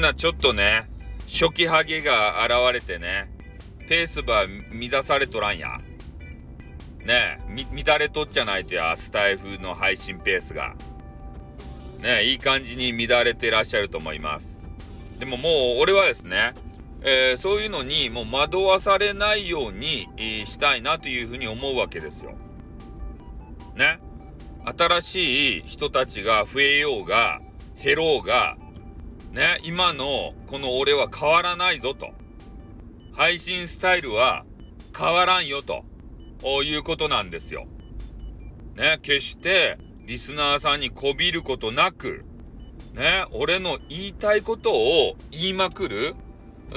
なちょっとね、初期ハゲが現れてね、ペースば乱されとらんや。ねえ、乱れとっちゃないとや、スタイフの配信ペースが。ねえいい感じに乱れてらっしゃると思います。でももう俺はですね、えー、そういうのにもう惑わされないように、えー、したいなというふうに思うわけですよ。ね。新しい人たちが増えようが、減ろうが、ね、今のこの俺は変わらないぞと。配信スタイルは変わらんよと。いうことなんですよ。ね、決してリスナーさんにこびることなく、ね、俺の言いたいことを言いまくる、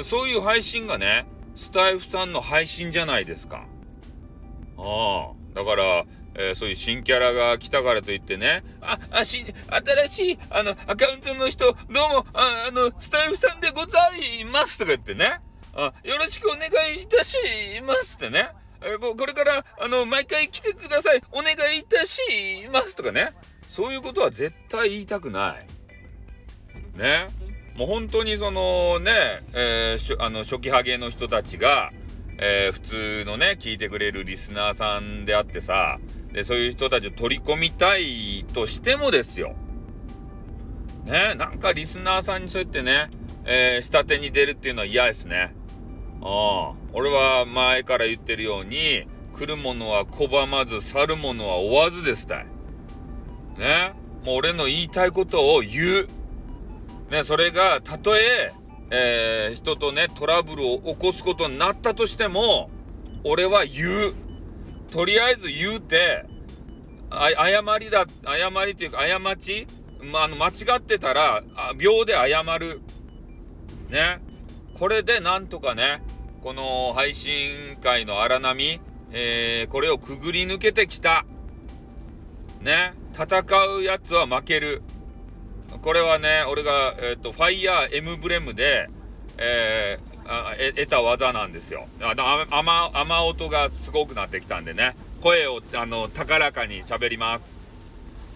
そういう配信がね、スタイフさんの配信じゃないですか。ああ。だから、えー、そういう新キャラが来たからといってね、あ、あ、し、新しい、あの、アカウントの人、どうも、ああの、スタイフさんでございますとか言ってね、あ、よろしくお願いいたしますってね、えー、これから、あの、毎回来てください、お願いいたしますとかね。そういうことは絶対言いたくない。ね。もう本当にそのね、えー、あの初期ハゲの人たちが、えー、普通のね、聞いてくれるリスナーさんであってさ、で、そういう人たちを取り込みたいとしてもですよ。ね、なんかリスナーさんにそうやってね、えー、下手に出るっていうのは嫌ですね。ああ。俺は前から言ってるように、来るものは拒まず、去るものは追わずですたい。ね。もう俺の言いたいことを言う。ね、それが、たとえ、えー、人とね、トラブルを起こすことになったとしても、俺は言う。とりあえず言うて、誤りだ、誤りっていうか、過ちまあ、の、間違ってたら、秒で謝る。ね。これでなんとかね、この配信会の荒波、えー、これをくぐり抜けてきた。ね。戦うやつは負ける。これはね、俺が、えっ、ー、と、ファイヤーエムブレムで、えー、得た技なんですよ。あ雨、雨音がすごくなってきたんでね。声を、あの、高らかに喋ります。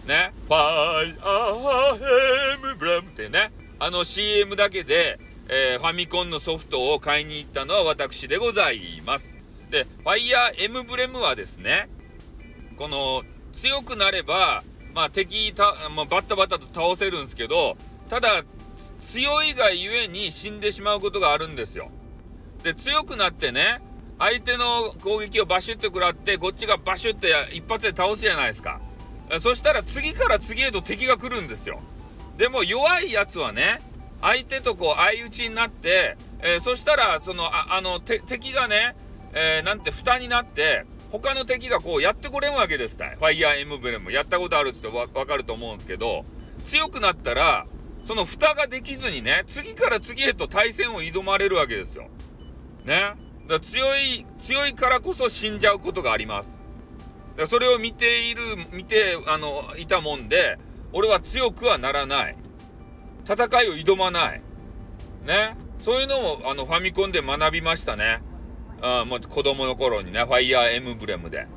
ね。ファイヤーエムブレムってね。あの CM だけで、えー、ファミコンのソフトを買いに行ったのは私でございます。で、ファイヤーエムブレムはですね、この強くなれば、まあ敵た、まあ、バッタバッタと倒せるんですけど、ただ強いがゆえに死んでしまうことがあるんですよ。で、強くなってね、相手の攻撃をバシュッと食らって、こっちがバシュッて一発で倒すじゃないですか。そしたら次から次へと敵が来るんですよ。でも弱いやつはね、相手とこう相打ちになって、えー、そしたらそのああの敵がね、えー、なんて蓋になって他の敵がこうやってこれんわけですたいファイヤーエムブレムやったことあるってわかると思うんですけど強くなったらその蓋ができずにね次から次へと対戦を挑まれるわけですよ。ね。だ強い強いからこそ死んじゃうことがあります。だそれを見ている見てあのいたもんで俺は強くはならない。戦いを挑まない。ね。そういうのをあのファミコンで学びましたね。あもう子供の頃にね、ファイヤーエムブレムで。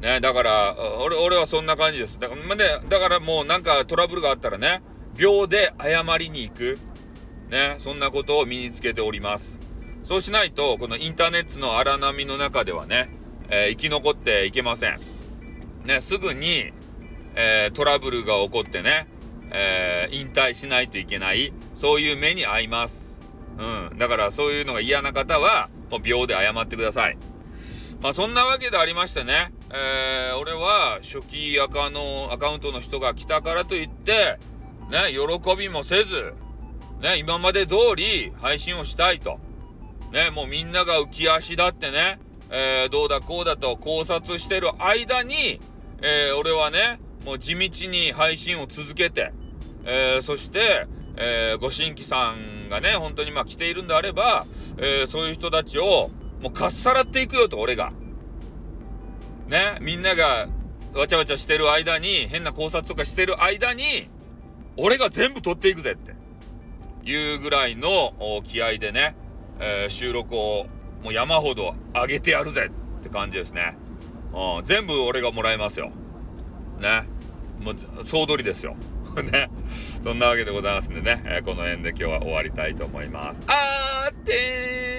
ね、だから、俺、俺はそんな感じです。だから、ね、だからもうなんかトラブルがあったらね、秒で謝りに行く。ね、そんなことを身につけております。そうしないと、このインターネットの荒波の中ではね、えー、生き残っていけません。ね、すぐに、えー、トラブルが起こってね、えー、引退しないといけない、そういう目に遭います。うん。だからそういうのが嫌な方は、もう秒で謝ってください。まあそんなわけでありましてね、えー、俺は初期アカの、アカウントの人が来たからといって、ね、喜びもせず、ね、今まで通り配信をしたいと。ね、もうみんなが浮き足だってね、えー、どうだこうだと考察してる間に、えー、俺はね、もう地道に配信を続けて、えー、そして、え、ご新規さんがね、本当にまあ来ているんであれば、え、そういう人たちをもうかっさらっていくよと、俺が。ね、みんながわちゃわちゃしてる間に、変な考察とかしてる間に、俺が全部取っていくぜっていうぐらいの気合でね、えー、収録をもう山ほど上げてやるぜって感じですね。うん、全部俺がもらいますよ。ね。もう総取りですよ。ね。そんなわけでございますんでね、えーこの辺で今日は終わりたいと思います。あーってー